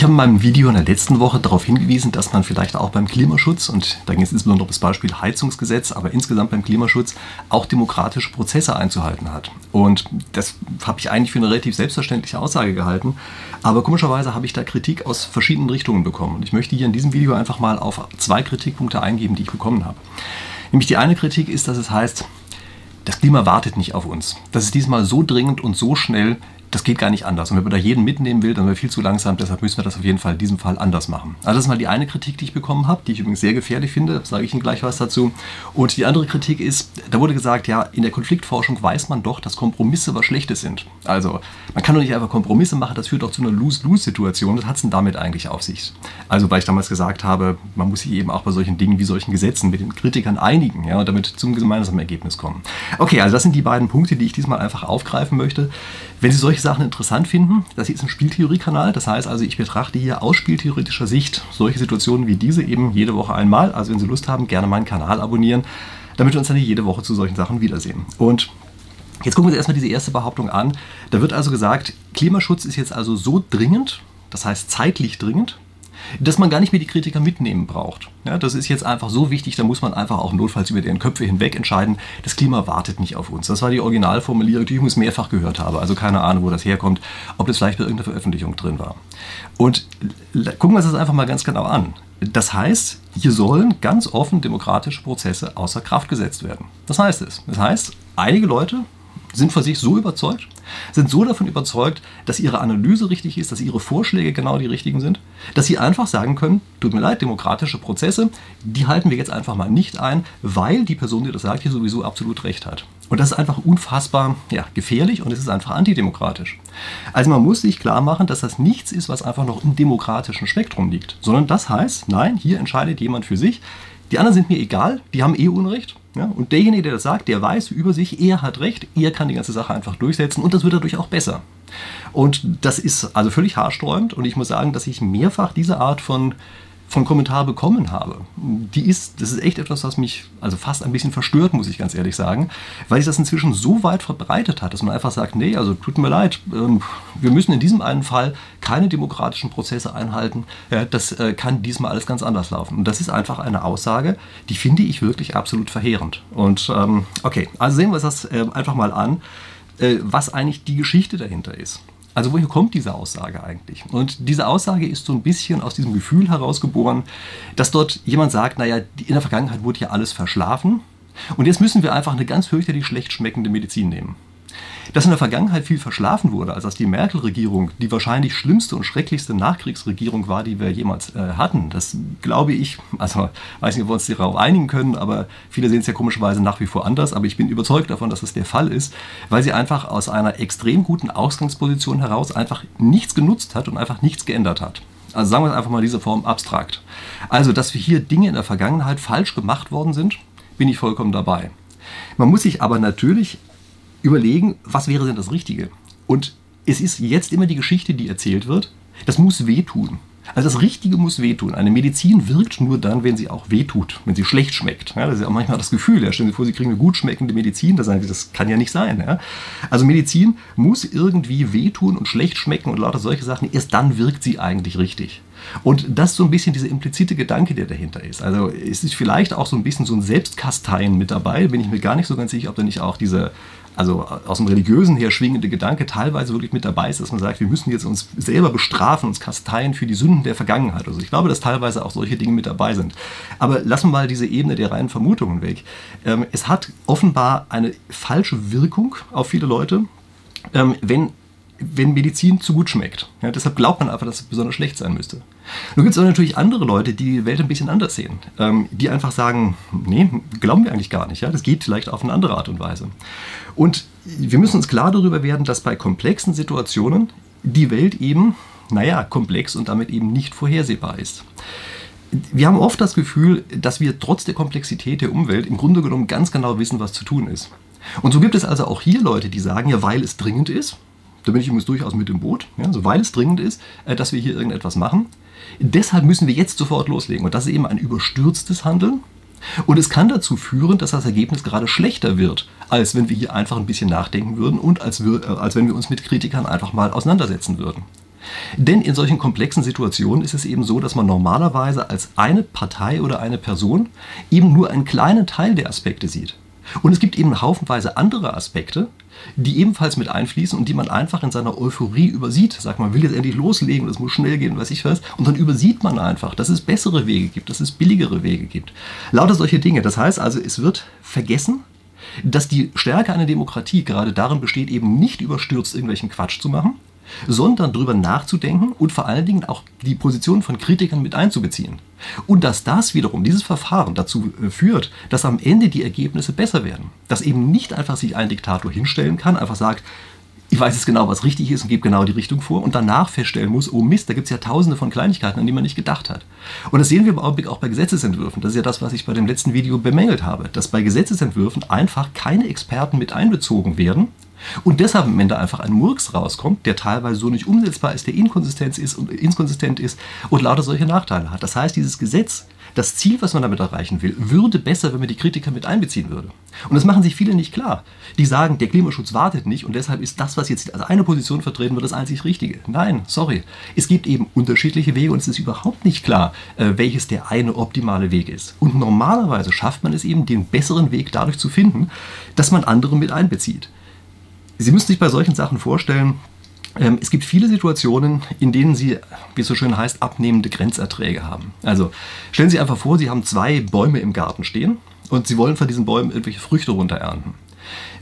Ich habe in meinem Video in der letzten Woche darauf hingewiesen, dass man vielleicht auch beim Klimaschutz, und da ging es insbesondere um das Beispiel Heizungsgesetz, aber insgesamt beim Klimaschutz auch demokratische Prozesse einzuhalten hat. Und das habe ich eigentlich für eine relativ selbstverständliche Aussage gehalten. Aber komischerweise habe ich da Kritik aus verschiedenen Richtungen bekommen. Und ich möchte hier in diesem Video einfach mal auf zwei Kritikpunkte eingeben, die ich bekommen habe. Nämlich die eine Kritik ist, dass es heißt, das Klima wartet nicht auf uns. Das ist diesmal so dringend und so schnell, das geht gar nicht anders. Und wenn man da jeden mitnehmen will, dann wäre viel zu langsam. Deshalb müssen wir das auf jeden Fall in diesem Fall anders machen. Also das ist mal die eine Kritik, die ich bekommen habe, die ich übrigens sehr gefährlich finde. Sage ich Ihnen gleich was dazu. Und die andere Kritik ist, da wurde gesagt, ja, in der Konfliktforschung weiß man doch, dass Kompromisse was Schlechtes sind. Also man kann doch nicht einfach Kompromisse machen, das führt doch zu einer Lose-Lose-Situation. Was hat es denn damit eigentlich auf sich? Also weil ich damals gesagt habe, man muss sich eben auch bei solchen Dingen wie solchen Gesetzen mit den Kritikern einigen ja, und damit zum gemeinsamen Ergebnis kommen. Okay, also das sind die beiden Punkte, die ich diesmal einfach aufgreifen möchte. Wenn Sie solche Sachen interessant finden, das hier ist ein Spieltheorie-Kanal. Das heißt also, ich betrachte hier aus spieltheoretischer Sicht solche Situationen wie diese eben jede Woche einmal. Also wenn Sie Lust haben, gerne meinen Kanal abonnieren, damit wir uns dann jede Woche zu solchen Sachen wiedersehen. Und Jetzt gucken wir uns erstmal diese erste Behauptung an. Da wird also gesagt, Klimaschutz ist jetzt also so dringend, das heißt zeitlich dringend, dass man gar nicht mehr die Kritiker mitnehmen braucht. Ja, das ist jetzt einfach so wichtig, da muss man einfach auch notfalls über deren Köpfe hinweg entscheiden, das Klima wartet nicht auf uns. Das war die Originalformulierung, die ich übrigens mehrfach gehört habe. Also keine Ahnung, wo das herkommt, ob das vielleicht bei irgendeiner Veröffentlichung drin war. Und gucken wir uns das einfach mal ganz genau an. Das heißt, hier sollen ganz offen demokratische Prozesse außer Kraft gesetzt werden. Das heißt es. Das heißt, einige Leute sind von sich so überzeugt, sind so davon überzeugt, dass ihre Analyse richtig ist, dass ihre Vorschläge genau die richtigen sind, dass sie einfach sagen können, tut mir leid, demokratische Prozesse, die halten wir jetzt einfach mal nicht ein, weil die Person, die das sagt, hier sowieso absolut recht hat. Und das ist einfach unfassbar ja, gefährlich und es ist einfach antidemokratisch. Also man muss sich klar machen, dass das nichts ist, was einfach noch im demokratischen Spektrum liegt, sondern das heißt, nein, hier entscheidet jemand für sich, die anderen sind mir egal, die haben eh Unrecht. Ja? Und derjenige, der das sagt, der weiß über sich, er hat recht, er kann die ganze Sache einfach durchsetzen und das wird dadurch auch besser. Und das ist also völlig haarsträubend und ich muss sagen, dass ich mehrfach diese Art von von Kommentar bekommen habe, die ist, das ist echt etwas, was mich also fast ein bisschen verstört, muss ich ganz ehrlich sagen, weil sich das inzwischen so weit verbreitet hat, dass man einfach sagt, nee, also tut mir leid, ähm, wir müssen in diesem einen Fall keine demokratischen Prozesse einhalten, das äh, kann diesmal alles ganz anders laufen. Und das ist einfach eine Aussage, die finde ich wirklich absolut verheerend. Und ähm, okay, also sehen wir uns das äh, einfach mal an, äh, was eigentlich die Geschichte dahinter ist. Also woher kommt diese Aussage eigentlich? Und diese Aussage ist so ein bisschen aus diesem Gefühl herausgeboren, dass dort jemand sagt, naja, in der Vergangenheit wurde ja alles verschlafen und jetzt müssen wir einfach eine ganz fürchterlich schlecht schmeckende Medizin nehmen. Dass in der Vergangenheit viel verschlafen wurde, als dass die Merkel-Regierung die wahrscheinlich schlimmste und schrecklichste Nachkriegsregierung war, die wir jemals äh, hatten, das glaube ich, also weiß nicht, ob wir uns darauf einigen können, aber viele sehen es ja komischerweise nach wie vor anders, aber ich bin überzeugt davon, dass das der Fall ist, weil sie einfach aus einer extrem guten Ausgangsposition heraus einfach nichts genutzt hat und einfach nichts geändert hat. Also sagen wir es einfach mal in dieser Form abstrakt. Also, dass wir hier Dinge in der Vergangenheit falsch gemacht worden sind, bin ich vollkommen dabei. Man muss sich aber natürlich überlegen, was wäre denn das Richtige? Und es ist jetzt immer die Geschichte, die erzählt wird. Das muss wehtun. Also das Richtige muss wehtun. Eine Medizin wirkt nur dann, wenn sie auch wehtut, wenn sie schlecht schmeckt. Ja, das ist ja auch manchmal das Gefühl. Ja. Stellen Sie vor, Sie kriegen eine gut schmeckende Medizin, da sagen Sie, das kann ja nicht sein. Ja. Also Medizin muss irgendwie wehtun und schlecht schmecken und lauter solche Sachen. Erst dann wirkt sie eigentlich richtig. Und das ist so ein bisschen dieser implizite Gedanke, der dahinter ist. Also es ist vielleicht auch so ein bisschen so ein Selbstkasteien mit dabei, bin ich mir gar nicht so ganz sicher, ob da nicht auch diese also aus dem Religiösen her schwingende Gedanke teilweise wirklich mit dabei ist, dass man sagt, wir müssen jetzt uns selber bestrafen, uns kasteien für die Sünden der Vergangenheit. Also ich glaube, dass teilweise auch solche Dinge mit dabei sind. Aber lassen wir mal diese Ebene der reinen Vermutungen weg. Ähm, es hat offenbar eine falsche Wirkung auf viele Leute, ähm, wenn wenn Medizin zu gut schmeckt. Ja, deshalb glaubt man einfach, dass es besonders schlecht sein müsste. Nun gibt es aber natürlich andere Leute, die die Welt ein bisschen anders sehen. Ähm, die einfach sagen, nee, glauben wir eigentlich gar nicht. Ja? Das geht vielleicht auf eine andere Art und Weise. Und wir müssen uns klar darüber werden, dass bei komplexen Situationen die Welt eben, naja, komplex und damit eben nicht vorhersehbar ist. Wir haben oft das Gefühl, dass wir trotz der Komplexität der Umwelt im Grunde genommen ganz genau wissen, was zu tun ist. Und so gibt es also auch hier Leute, die sagen, ja, weil es dringend ist, da bin ich übrigens durchaus mit im Boot, ja, so weil es dringend ist, äh, dass wir hier irgendetwas machen. Deshalb müssen wir jetzt sofort loslegen. Und das ist eben ein überstürztes Handeln. Und es kann dazu führen, dass das Ergebnis gerade schlechter wird, als wenn wir hier einfach ein bisschen nachdenken würden und als, wir, äh, als wenn wir uns mit Kritikern einfach mal auseinandersetzen würden. Denn in solchen komplexen Situationen ist es eben so, dass man normalerweise als eine Partei oder eine Person eben nur einen kleinen Teil der Aspekte sieht. Und es gibt eben haufenweise andere Aspekte, die ebenfalls mit einfließen und die man einfach in seiner Euphorie übersieht. Sagt man will jetzt endlich loslegen, das muss schnell gehen, weiß ich was. Und dann übersieht man einfach, dass es bessere Wege gibt, dass es billigere Wege gibt. Lauter solche Dinge. Das heißt also, es wird vergessen, dass die Stärke einer Demokratie gerade darin besteht, eben nicht überstürzt irgendwelchen Quatsch zu machen, sondern darüber nachzudenken und vor allen Dingen auch die Position von Kritikern mit einzubeziehen. Und dass das wiederum, dieses Verfahren dazu äh, führt, dass am Ende die Ergebnisse besser werden. Dass eben nicht einfach sich ein Diktator hinstellen kann, einfach sagt, ich weiß jetzt genau, was richtig ist und gebe genau die Richtung vor und danach feststellen muss, oh Mist, da gibt es ja tausende von Kleinigkeiten, an die man nicht gedacht hat. Und das sehen wir im Augenblick auch bei Gesetzesentwürfen. Das ist ja das, was ich bei dem letzten Video bemängelt habe, dass bei Gesetzesentwürfen einfach keine Experten mit einbezogen werden, und deshalb am Ende einfach ein Murks rauskommt, der teilweise so nicht umsetzbar ist, der inkonsistent ist und inkonsistent ist und lauter solche Nachteile hat. Das heißt, dieses Gesetz, das Ziel, was man damit erreichen will, würde besser, wenn man die Kritiker mit einbeziehen würde. Und das machen sich viele nicht klar. Die sagen, der Klimaschutz wartet nicht und deshalb ist das, was jetzt als eine Position vertreten wird, das einzig Richtige. Nein, sorry. Es gibt eben unterschiedliche Wege und es ist überhaupt nicht klar, äh, welches der eine optimale Weg ist. Und normalerweise schafft man es eben, den besseren Weg dadurch zu finden, dass man andere mit einbezieht. Sie müssen sich bei solchen Sachen vorstellen, ähm, es gibt viele Situationen, in denen Sie, wie es so schön heißt, abnehmende Grenzerträge haben. Also stellen Sie einfach vor, Sie haben zwei Bäume im Garten stehen und Sie wollen von diesen Bäumen irgendwelche Früchte runterernten.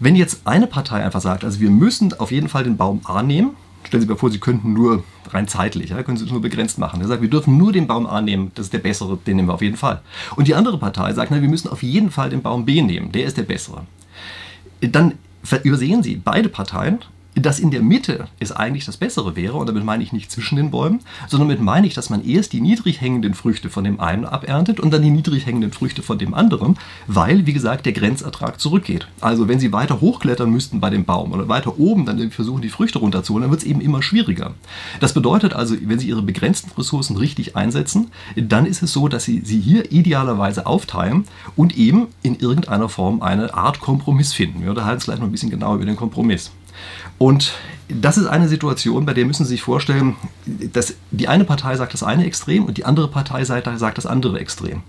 Wenn jetzt eine Partei einfach sagt, also wir müssen auf jeden Fall den Baum A nehmen, stellen Sie sich mal vor, Sie könnten nur rein zeitlich, ja, können Sie es nur begrenzt machen. Er sagt, wir dürfen nur den Baum A nehmen, das ist der bessere, den nehmen wir auf jeden Fall. Und die andere Partei sagt, na, wir müssen auf jeden Fall den Baum B nehmen, der ist der bessere. Dann übersehen Sie beide Parteien dass in der Mitte es eigentlich das Bessere wäre, und damit meine ich nicht zwischen den Bäumen, sondern damit meine ich, dass man erst die niedrig hängenden Früchte von dem einen aberntet und dann die niedrig hängenden Früchte von dem anderen, weil, wie gesagt, der Grenzertrag zurückgeht. Also wenn Sie weiter hochklettern müssten bei dem Baum oder weiter oben dann versuchen, die Früchte runterzuholen, dann wird es eben immer schwieriger. Das bedeutet also, wenn Sie Ihre begrenzten Ressourcen richtig einsetzen, dann ist es so, dass Sie sie hier idealerweise aufteilen und eben in irgendeiner Form eine Art Kompromiss finden. Wir unterhalten uns gleich noch ein bisschen genauer über den Kompromiss. Und das ist eine Situation, bei der müssen Sie sich vorstellen, dass die eine Partei sagt das eine Extrem und die andere Partei sagt das andere Extrem.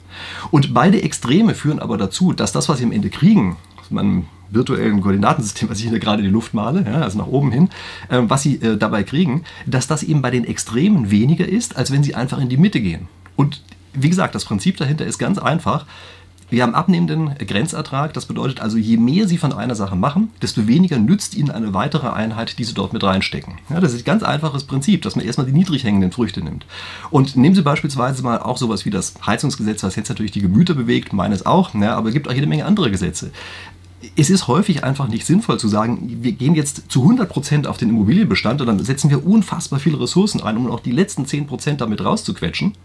Und beide Extreme führen aber dazu, dass das, was Sie am Ende kriegen, meinem virtuellen Koordinatensystem, was ich hier gerade in die Luft male, ja, also nach oben hin, äh, was Sie äh, dabei kriegen, dass das eben bei den Extremen weniger ist, als wenn Sie einfach in die Mitte gehen. Und wie gesagt, das Prinzip dahinter ist ganz einfach. Wir haben abnehmenden Grenzertrag. Das bedeutet also, je mehr Sie von einer Sache machen, desto weniger nützt Ihnen eine weitere Einheit, die Sie dort mit reinstecken. Ja, das ist ein ganz einfaches Prinzip, dass man erstmal die niedrig hängenden Früchte nimmt. Und nehmen Sie beispielsweise mal auch sowas wie das Heizungsgesetz, was jetzt natürlich die Gemüter bewegt, meines auch, ja, aber es gibt auch jede Menge andere Gesetze es ist häufig einfach nicht sinnvoll zu sagen, wir gehen jetzt zu 100% auf den Immobilienbestand und dann setzen wir unfassbar viele Ressourcen ein, um auch die letzten 10% damit rauszuquetschen.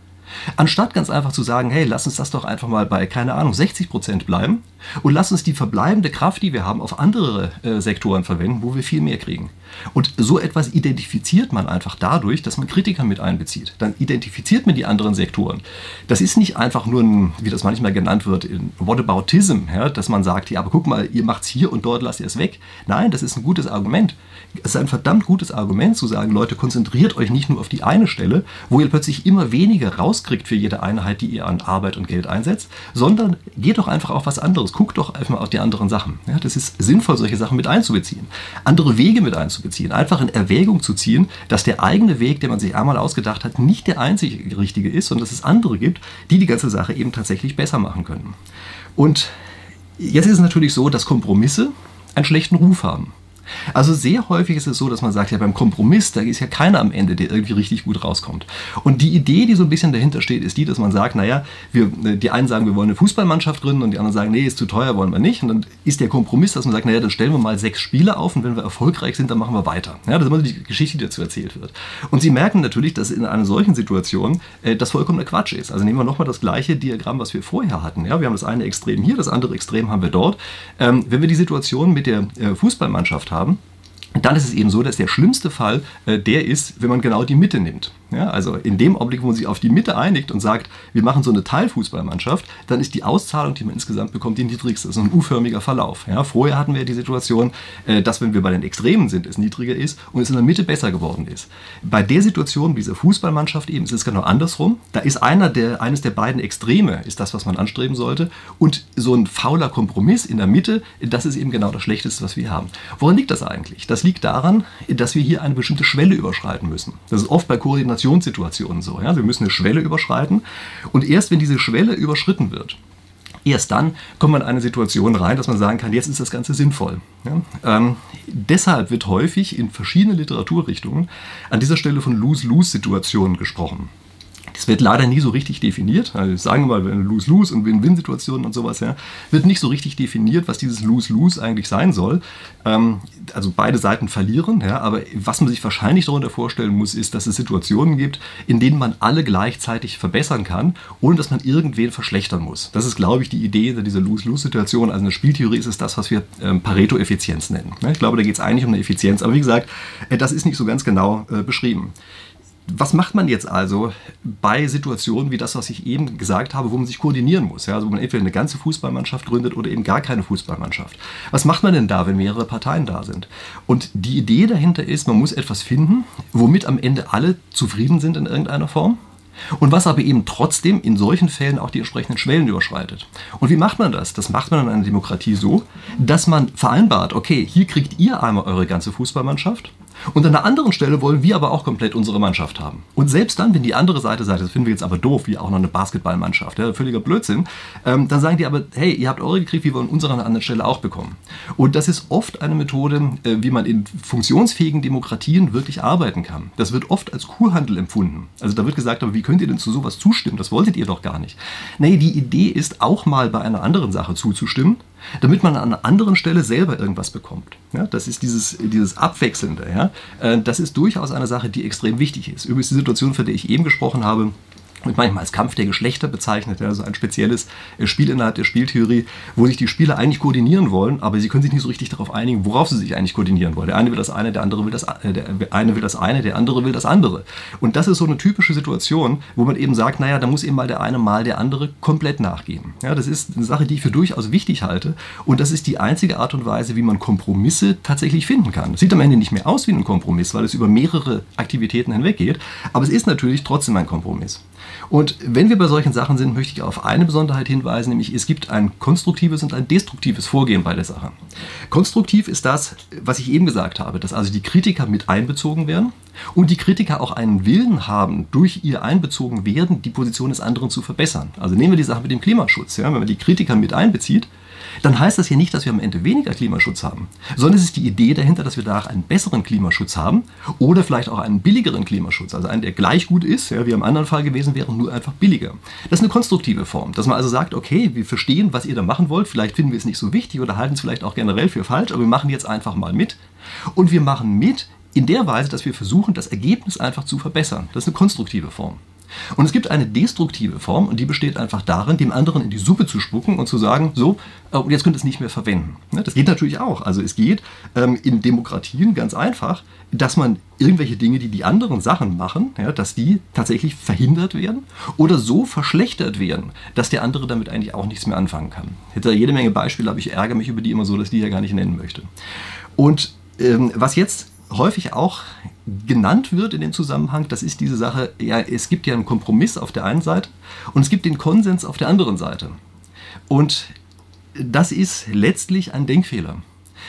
Anstatt ganz einfach zu sagen, hey, lass uns das doch einfach mal bei, keine Ahnung, 60 Prozent bleiben und lass uns die verbleibende Kraft, die wir haben, auf andere äh, Sektoren verwenden, wo wir viel mehr kriegen. Und so etwas identifiziert man einfach dadurch, dass man Kritiker mit einbezieht. Dann identifiziert man die anderen Sektoren. Das ist nicht einfach nur ein, wie das manchmal genannt wird, ein Whataboutism, ja, dass man sagt, ja, aber guck mal, ihr macht es hier und dort lasst ihr es weg. Nein, das ist ein gutes Argument. Es ist ein verdammt gutes Argument zu sagen, Leute, konzentriert euch nicht nur auf die eine Stelle, wo ihr plötzlich immer weniger rauskriegt für jede Einheit, die ihr an Arbeit und Geld einsetzt, sondern geht doch einfach auf was anderes. Guckt doch einfach auf die anderen Sachen. Ja, das ist sinnvoll, solche Sachen mit einzubeziehen. Andere Wege mit einzubeziehen. Einfach in Erwägung zu ziehen, dass der eigene Weg, den man sich einmal ausgedacht hat, nicht der einzig richtige ist, sondern dass es andere gibt, die die ganze Sache eben tatsächlich besser machen können. Und jetzt ist es natürlich so, dass Kompromisse einen schlechten Ruf haben. Also sehr häufig ist es so, dass man sagt, ja beim Kompromiss, da ist ja keiner am Ende, der irgendwie richtig gut rauskommt. Und die Idee, die so ein bisschen dahinter steht, ist die, dass man sagt, naja, wir, die einen sagen, wir wollen eine Fußballmannschaft gründen und die anderen sagen, nee, ist zu teuer, wollen wir nicht. Und dann ist der Kompromiss, dass man sagt, naja, dann stellen wir mal sechs Spieler auf und wenn wir erfolgreich sind, dann machen wir weiter. Ja, das ist immer die Geschichte, die dazu erzählt wird. Und Sie merken natürlich, dass in einer solchen Situation äh, das vollkommener Quatsch ist. Also nehmen wir nochmal das gleiche Diagramm, was wir vorher hatten. Ja, wir haben das eine Extrem hier, das andere Extrem haben wir dort. Ähm, wenn wir die Situation mit der äh, Fußballmannschaft haben, dann ist es eben so, dass der schlimmste Fall äh, der ist, wenn man genau die Mitte nimmt. Ja, also in dem Augenblick, wo man sich auf die Mitte einigt und sagt, wir machen so eine Teilfußballmannschaft, dann ist die Auszahlung, die man insgesamt bekommt, die niedrigste. Das ist ein U-förmiger Verlauf. Ja, vorher hatten wir die Situation, äh, dass wenn wir bei den Extremen sind, es niedriger ist und es in der Mitte besser geworden ist. Bei der Situation dieser Fußballmannschaft eben ist es genau andersrum. Da ist einer der, eines der beiden Extreme, ist das, was man anstreben sollte. Und so ein fauler Kompromiss in der Mitte, das ist eben genau das Schlechteste, was wir haben. Woran liegt das eigentlich? Das liegt daran, dass wir hier eine bestimmte Schwelle überschreiten müssen. Das ist oft bei Koordinationssituationen so. Ja? Wir müssen eine Schwelle überschreiten und erst wenn diese Schwelle überschritten wird, Erst dann kommt man in eine Situation rein, dass man sagen kann, jetzt ist das Ganze sinnvoll. Ja? Ähm, deshalb wird häufig in verschiedenen Literaturrichtungen an dieser Stelle von Lose-Lose-Situationen gesprochen. Das wird leider nie so richtig definiert. Also sagen wir mal, Lose-Lose und Win-Win-Situationen und sowas, ja, wird nicht so richtig definiert, was dieses Lose-Lose eigentlich sein soll. Ähm, also beide Seiten verlieren, ja, aber was man sich wahrscheinlich darunter vorstellen muss, ist, dass es Situationen gibt, in denen man alle gleichzeitig verbessern kann, ohne dass man irgendwen verschlechtern muss. Das ist, glaube ich, die Idee dieser Lose-Lose-Situation. Also in der Spieltheorie ist es das, was wir ähm, Pareto-Effizienz nennen. Ich glaube, da geht es eigentlich um eine Effizienz, aber wie gesagt, äh, das ist nicht so ganz genau äh, beschrieben. Was macht man jetzt also bei Situationen wie das, was ich eben gesagt habe, wo man sich koordinieren muss? Ja? Also wo man entweder eine ganze Fußballmannschaft gründet oder eben gar keine Fußballmannschaft. Was macht man denn da, wenn mehrere Parteien da sind? Und die Idee dahinter ist, man muss etwas finden, womit am Ende alle zufrieden sind in irgendeiner Form. Und was aber eben trotzdem in solchen Fällen auch die entsprechenden Schwellen überschreitet. Und wie macht man das? Das macht man in einer Demokratie so, dass man vereinbart, okay, hier kriegt ihr einmal eure ganze Fußballmannschaft und an einer anderen Stelle wollen wir aber auch komplett unsere Mannschaft haben. Und selbst dann, wenn die andere Seite sagt, das finden wir jetzt aber doof, wie auch noch eine Basketballmannschaft, ja, völliger Blödsinn, ähm, dann sagen die aber, hey, ihr habt eure gekriegt, wir wollen unsere an einer anderen Stelle auch bekommen. Und das ist oft eine Methode, äh, wie man in funktionsfähigen Demokratien wirklich arbeiten kann. Das wird oft als Kurhandel empfunden. Also da wird gesagt, aber wie könnt ihr denn zu sowas zustimmen? Das wolltet ihr doch gar nicht. Nee, die Idee ist auch mal bei einer anderen Sache zuzustimmen, damit man an einer anderen Stelle selber irgendwas bekommt. Ja, das ist dieses, dieses Abwechselnde. Ja? Äh, das ist durchaus eine Sache, die extrem wichtig ist. Übrigens die Situation, von der ich eben gesprochen habe, wird manchmal als Kampf der Geschlechter bezeichnet, also ein spezielles äh, Spiel innerhalb der Spieltheorie, wo sich die Spieler eigentlich koordinieren wollen, aber sie können sich nicht so richtig darauf einigen, worauf sie sich eigentlich koordinieren wollen. Der eine will das eine, der andere will das, äh, der eine will das eine, der andere will das andere. Und das ist so eine typische Situation, wo man eben sagt, naja, da muss eben mal der eine mal der andere komplett nachgeben. Ja, das ist eine Sache, die ich für durchaus wichtig halte und das ist die einzige Art und Weise, wie man Kompromisse tatsächlich finden kann. Das sieht am Ende nicht mehr aus wie ein Kompromiss, weil es über mehrere Aktivitäten hinweg geht, aber es ist natürlich trotzdem ein Kompromiss. Und wenn wir bei solchen Sachen sind, möchte ich auf eine Besonderheit hinweisen, nämlich es gibt ein konstruktives und ein destruktives Vorgehen bei der Sache. Konstruktiv ist das, was ich eben gesagt habe, dass also die Kritiker mit einbezogen werden und die Kritiker auch einen Willen haben, durch ihr einbezogen werden, die Position des anderen zu verbessern. Also nehmen wir die Sache mit dem Klimaschutz. Ja? Wenn man die Kritiker mit einbezieht, dann heißt das ja nicht, dass wir am Ende weniger Klimaschutz haben, sondern es ist die Idee dahinter, dass wir danach einen besseren Klimaschutz haben oder vielleicht auch einen billigeren Klimaschutz, also einen, der gleich gut ist, ja, wie im anderen Fall gewesen wäre, nur einfach billiger. Das ist eine konstruktive Form, dass man also sagt, okay, wir verstehen, was ihr da machen wollt, vielleicht finden wir es nicht so wichtig oder halten es vielleicht auch generell für falsch, aber wir machen jetzt einfach mal mit und wir machen mit in der Weise, dass wir versuchen, das Ergebnis einfach zu verbessern. Das ist eine konstruktive Form. Und es gibt eine destruktive Form und die besteht einfach darin, dem anderen in die Suppe zu spucken und zu sagen, so, äh, und jetzt könnt ihr es nicht mehr verwenden. Ne, das geht natürlich auch. Also es geht ähm, in Demokratien ganz einfach, dass man irgendwelche Dinge, die die anderen Sachen machen, dass die tatsächlich verhindert werden oder so verschlechtert werden, dass der andere damit eigentlich auch nichts mehr anfangen kann. Hätte da jede Menge Beispiele, aber ich ärgere mich über die immer so, dass ich die ja gar nicht nennen möchte. Und ähm, was jetzt häufig auch genannt wird in dem Zusammenhang, das ist diese Sache, ja, es gibt ja einen Kompromiss auf der einen Seite und es gibt den Konsens auf der anderen Seite. Und das ist letztlich ein Denkfehler.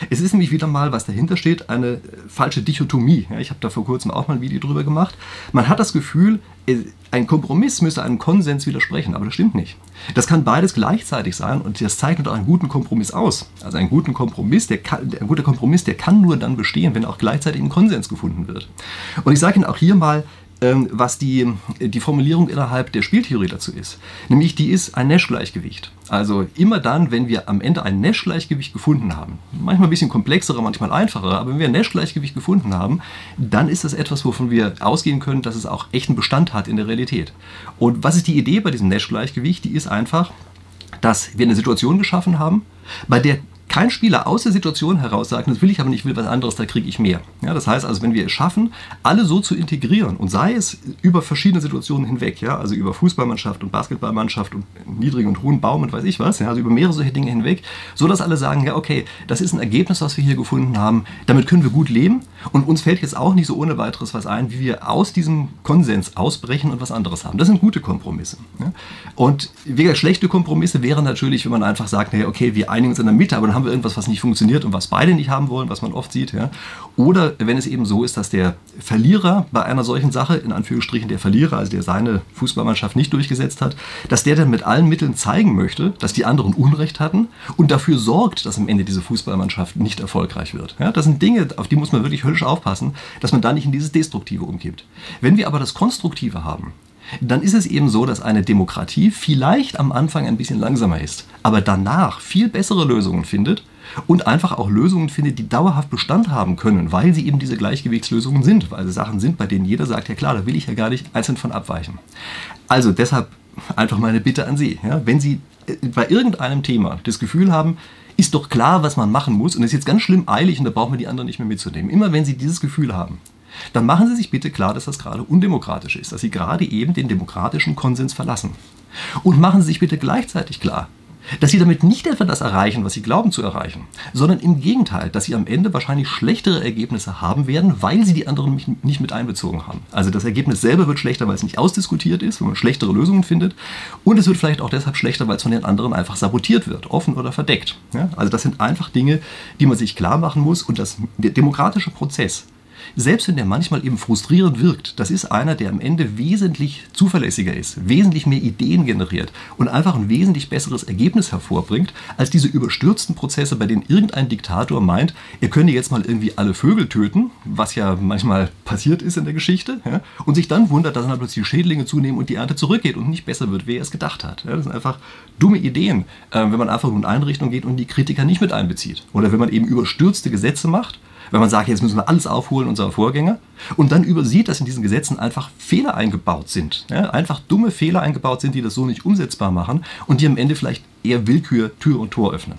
Es ist nämlich wieder mal, was dahinter steht, eine äh, falsche Dichotomie. Ja, ich habe da vor kurzem auch mal ein Video drüber gemacht. Man hat das Gefühl, äh, ein Kompromiss müsste einem Konsens widersprechen, aber das stimmt nicht. Das kann beides gleichzeitig sein und das zeichnet auch einen guten Kompromiss aus. Also einen guten Kompromiss, der kann, ein guter Kompromiss, der kann nur dann bestehen, wenn auch gleichzeitig ein Konsens gefunden wird. Und ich sage Ihnen auch hier mal, was die, die Formulierung innerhalb der Spieltheorie dazu ist. Nämlich die ist ein Nash-Gleichgewicht. Also immer dann, wenn wir am Ende ein Nash-Gleichgewicht gefunden haben, manchmal ein bisschen komplexerer, manchmal einfacher, aber wenn wir ein Nash-Gleichgewicht gefunden haben, dann ist das etwas, wovon wir ausgehen können, dass es auch echten Bestand hat in der Realität. Und was ist die Idee bei diesem Nash-Gleichgewicht? Die ist einfach, dass wir eine Situation geschaffen haben, bei der kein Spieler aus der Situation heraus sagt, das will ich aber nicht, will was anderes, da kriege ich mehr. Ja, das heißt also, wenn wir es schaffen, alle so zu integrieren und sei es über verschiedene Situationen hinweg, ja, also über Fußballmannschaft und Basketballmannschaft und niedrigen und hohen Baum und weiß ich was, ja, also über mehrere solche Dinge hinweg, so dass alle sagen, ja, okay, das ist ein Ergebnis, was wir hier gefunden haben, damit können wir gut leben und uns fällt jetzt auch nicht so ohne weiteres was ein, wie wir aus diesem Konsens ausbrechen und was anderes haben. Das sind gute Kompromisse. Und schlechte Kompromisse wären natürlich, wenn man einfach sagt, naja, okay, wir einigen uns in der Mitte, aber dann haben wir irgendwas, was nicht funktioniert und was beide nicht haben wollen, was man oft sieht. Oder wenn es eben so ist, dass der Verlierer bei einer solchen Sache, in Anführungsstrichen der Verlierer, also der seine Fußballmannschaft nicht durchgesetzt hat, dass der dann mit allen Mitteln zeigen möchte, dass die anderen Unrecht hatten und dafür sorgt, dass am Ende diese Fußballmannschaft nicht erfolgreich wird. Das sind Dinge, auf die muss man wirklich höllisch aufpassen, dass man da nicht in dieses Destruktive umkippt. Wenn wir aber das Konstruktive haben, dann ist es eben so, dass eine Demokratie vielleicht am Anfang ein bisschen langsamer ist, aber danach viel bessere Lösungen findet und einfach auch Lösungen findet, die dauerhaft Bestand haben können, weil sie eben diese Gleichgewichtslösungen sind, weil sie Sachen sind, bei denen jeder sagt, ja klar, da will ich ja gar nicht einzeln von abweichen. Also deshalb einfach meine Bitte an Sie, ja, wenn Sie bei irgendeinem Thema das Gefühl haben, ist doch klar, was man machen muss und ist jetzt ganz schlimm eilig und da brauchen wir die anderen nicht mehr mitzunehmen. Immer wenn Sie dieses Gefühl haben, dann machen Sie sich bitte klar, dass das gerade undemokratisch ist, dass Sie gerade eben den demokratischen Konsens verlassen. Und machen Sie sich bitte gleichzeitig klar, dass sie damit nicht etwa das erreichen, was sie glauben zu erreichen, sondern im Gegenteil, dass sie am Ende wahrscheinlich schlechtere Ergebnisse haben werden, weil sie die anderen nicht mit einbezogen haben. Also das Ergebnis selber wird schlechter, weil es nicht ausdiskutiert ist, weil man schlechtere Lösungen findet. Und es wird vielleicht auch deshalb schlechter, weil es von den anderen einfach sabotiert wird, offen oder verdeckt. Ja? Also das sind einfach Dinge, die man sich klar machen muss. Und das, der demokratische Prozess selbst wenn der manchmal eben frustrierend wirkt, das ist einer, der am Ende wesentlich zuverlässiger ist, wesentlich mehr Ideen generiert und einfach ein wesentlich besseres Ergebnis hervorbringt, als diese überstürzten Prozesse, bei denen irgendein Diktator meint, er könne jetzt mal irgendwie alle Vögel töten, was ja manchmal passiert ist in der Geschichte, ja, und sich dann wundert, dass dann plötzlich die Schädlinge zunehmen und die Ernte zurückgeht und nicht besser wird, wie er es gedacht hat. Ja, das sind einfach dumme Ideen, äh, wenn man einfach nur in eine Richtung geht und die Kritiker nicht mit einbezieht. Oder wenn man eben überstürzte Gesetze macht wenn man sagt, jetzt müssen wir alles aufholen, unsere Vorgänger, und dann übersieht, dass in diesen Gesetzen einfach Fehler eingebaut sind. Ja, einfach dumme Fehler eingebaut sind, die das so nicht umsetzbar machen und die am Ende vielleicht eher Willkür Tür und Tor öffnen.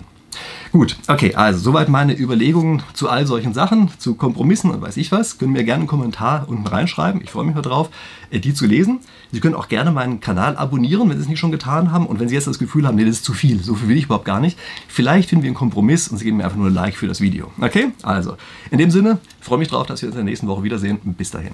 Gut, okay, also soweit meine Überlegungen zu all solchen Sachen, zu Kompromissen und weiß ich was. Können mir gerne einen Kommentar unten reinschreiben. Ich freue mich darauf, äh, die zu lesen. Sie können auch gerne meinen Kanal abonnieren, wenn Sie es nicht schon getan haben. Und wenn Sie jetzt das Gefühl haben, nee, das ist zu viel, so viel will ich überhaupt gar nicht, vielleicht finden wir einen Kompromiss und Sie geben mir einfach nur ein Like für das Video. Okay, also in dem Sinne, freue mich darauf, dass wir uns in der nächsten Woche wiedersehen. Bis dahin.